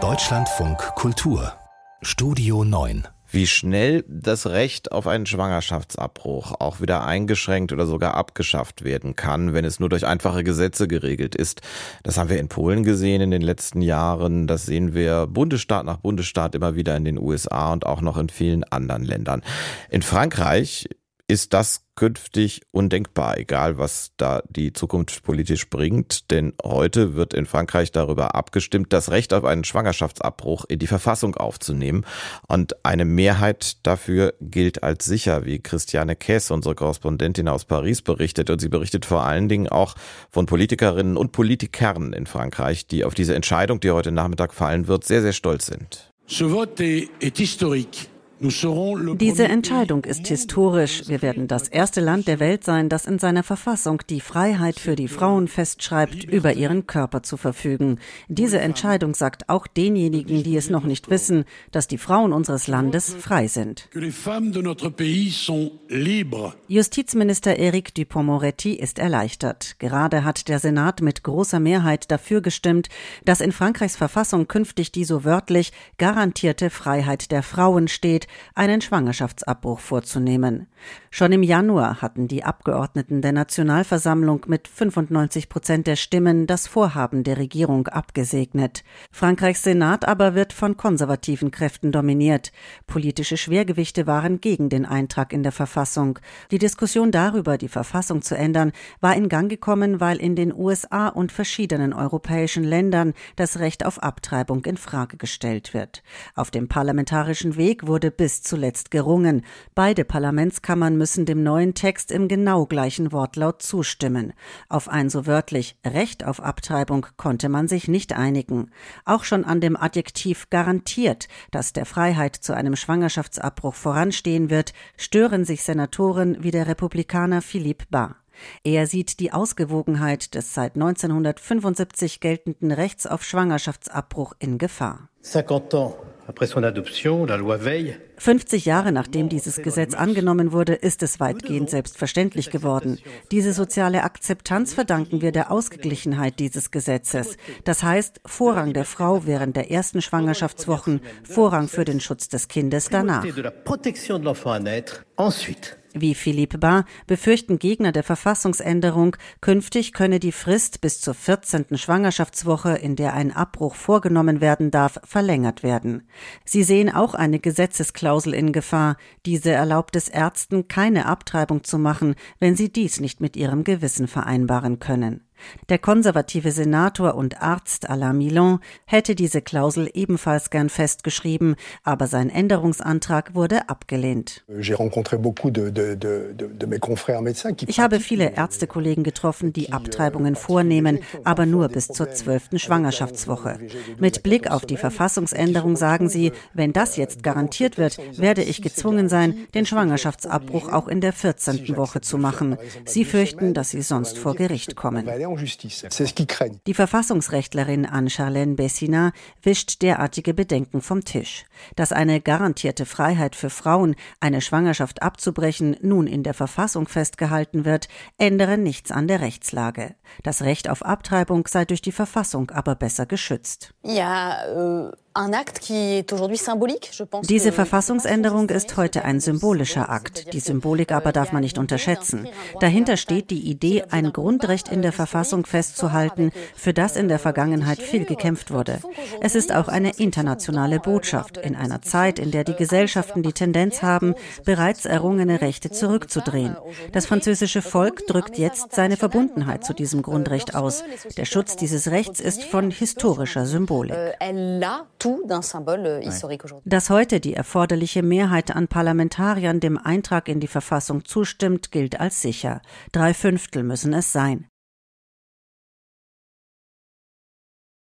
Deutschlandfunk Kultur Studio 9 wie schnell das Recht auf einen Schwangerschaftsabbruch auch wieder eingeschränkt oder sogar abgeschafft werden kann, wenn es nur durch einfache Gesetze geregelt ist. Das haben wir in Polen gesehen in den letzten Jahren. Das sehen wir Bundesstaat nach Bundesstaat immer wieder in den USA und auch noch in vielen anderen Ländern. In Frankreich ist das künftig undenkbar, egal was da die Zukunft politisch bringt. Denn heute wird in Frankreich darüber abgestimmt, das Recht auf einen Schwangerschaftsabbruch in die Verfassung aufzunehmen. Und eine Mehrheit dafür gilt als sicher, wie Christiane Kess, unsere Korrespondentin aus Paris, berichtet. Und sie berichtet vor allen Dingen auch von Politikerinnen und Politikern in Frankreich, die auf diese Entscheidung, die heute Nachmittag fallen wird, sehr, sehr stolz sind. Ce vote est, historique. Diese Entscheidung ist historisch. Wir werden das erste Land der Welt sein, das in seiner Verfassung die Freiheit für die Frauen festschreibt, über ihren Körper zu verfügen. Diese Entscheidung sagt auch denjenigen, die es noch nicht wissen, dass die Frauen unseres Landes frei sind. Justizminister Eric Dupont-Moretti ist erleichtert. Gerade hat der Senat mit großer Mehrheit dafür gestimmt, dass in Frankreichs Verfassung künftig die so wörtlich garantierte Freiheit der Frauen steht, einen Schwangerschaftsabbruch vorzunehmen. Schon im Januar hatten die Abgeordneten der Nationalversammlung mit 95 Prozent der Stimmen das Vorhaben der Regierung abgesegnet. Frankreichs Senat aber wird von konservativen Kräften dominiert. Politische Schwergewichte waren gegen den Eintrag in der Verfassung. Die Diskussion darüber, die Verfassung zu ändern, war in Gang gekommen, weil in den USA und verschiedenen europäischen Ländern das Recht auf Abtreibung in Frage gestellt wird. Auf dem parlamentarischen Weg wurde bis zuletzt gerungen. Beide Parlamentskammern müssen dem neuen Text im genau gleichen Wortlaut zustimmen. Auf ein so wörtlich Recht auf Abtreibung konnte man sich nicht einigen. Auch schon an dem Adjektiv garantiert, das der Freiheit zu einem Schwangerschaftsabbruch voranstehen wird, stören sich Senatoren wie der Republikaner Philippe Bas. Er sieht die Ausgewogenheit des seit 1975 geltenden Rechts auf Schwangerschaftsabbruch in Gefahr. 50 Jahre nachdem dieses Gesetz angenommen wurde, ist es weitgehend selbstverständlich geworden. Diese soziale Akzeptanz verdanken wir der Ausgeglichenheit dieses Gesetzes. Das heißt, Vorrang der Frau während der ersten Schwangerschaftswochen, Vorrang für den Schutz des Kindes danach. Wie Philippe Bar befürchten Gegner der Verfassungsänderung, künftig könne die Frist bis zur 14. Schwangerschaftswoche, in der ein Abbruch vorgenommen werden darf, verlängert werden. Sie sehen auch eine Gesetzesklausel in Gefahr. Diese erlaubt es Ärzten, keine Abtreibung zu machen, wenn sie dies nicht mit ihrem Gewissen vereinbaren können. Der konservative Senator und Arzt Alain Milon hätte diese Klausel ebenfalls gern festgeschrieben, aber sein Änderungsantrag wurde abgelehnt. Ich habe viele Ärztekollegen getroffen, die Abtreibungen vornehmen, aber nur bis zur zwölften Schwangerschaftswoche. Mit Blick auf die Verfassungsänderung sagen sie, wenn das jetzt garantiert wird, werde ich gezwungen sein, den Schwangerschaftsabbruch auch in der 14. Woche zu machen. Sie fürchten, dass sie sonst vor Gericht kommen. Die Verfassungsrechtlerin Anne-Charlène Bessina wischt derartige Bedenken vom Tisch. Dass eine garantierte Freiheit für Frauen, eine Schwangerschaft abzubrechen, nun in der Verfassung festgehalten wird, ändere nichts an der Rechtslage. Das Recht auf Abtreibung sei durch die Verfassung aber besser geschützt. Ja, äh diese Verfassungsänderung ist heute ein symbolischer Akt. Die Symbolik aber darf man nicht unterschätzen. Dahinter steht die Idee, ein Grundrecht in der Verfassung festzuhalten, für das in der Vergangenheit viel gekämpft wurde. Es ist auch eine internationale Botschaft in einer Zeit, in der die Gesellschaften die Tendenz haben, bereits errungene Rechte zurückzudrehen. Das französische Volk drückt jetzt seine Verbundenheit zu diesem Grundrecht aus. Der Schutz dieses Rechts ist von historischer Symbolik. Dass heute die erforderliche Mehrheit an Parlamentariern dem Eintrag in die Verfassung zustimmt, gilt als sicher. Drei Fünftel müssen es sein.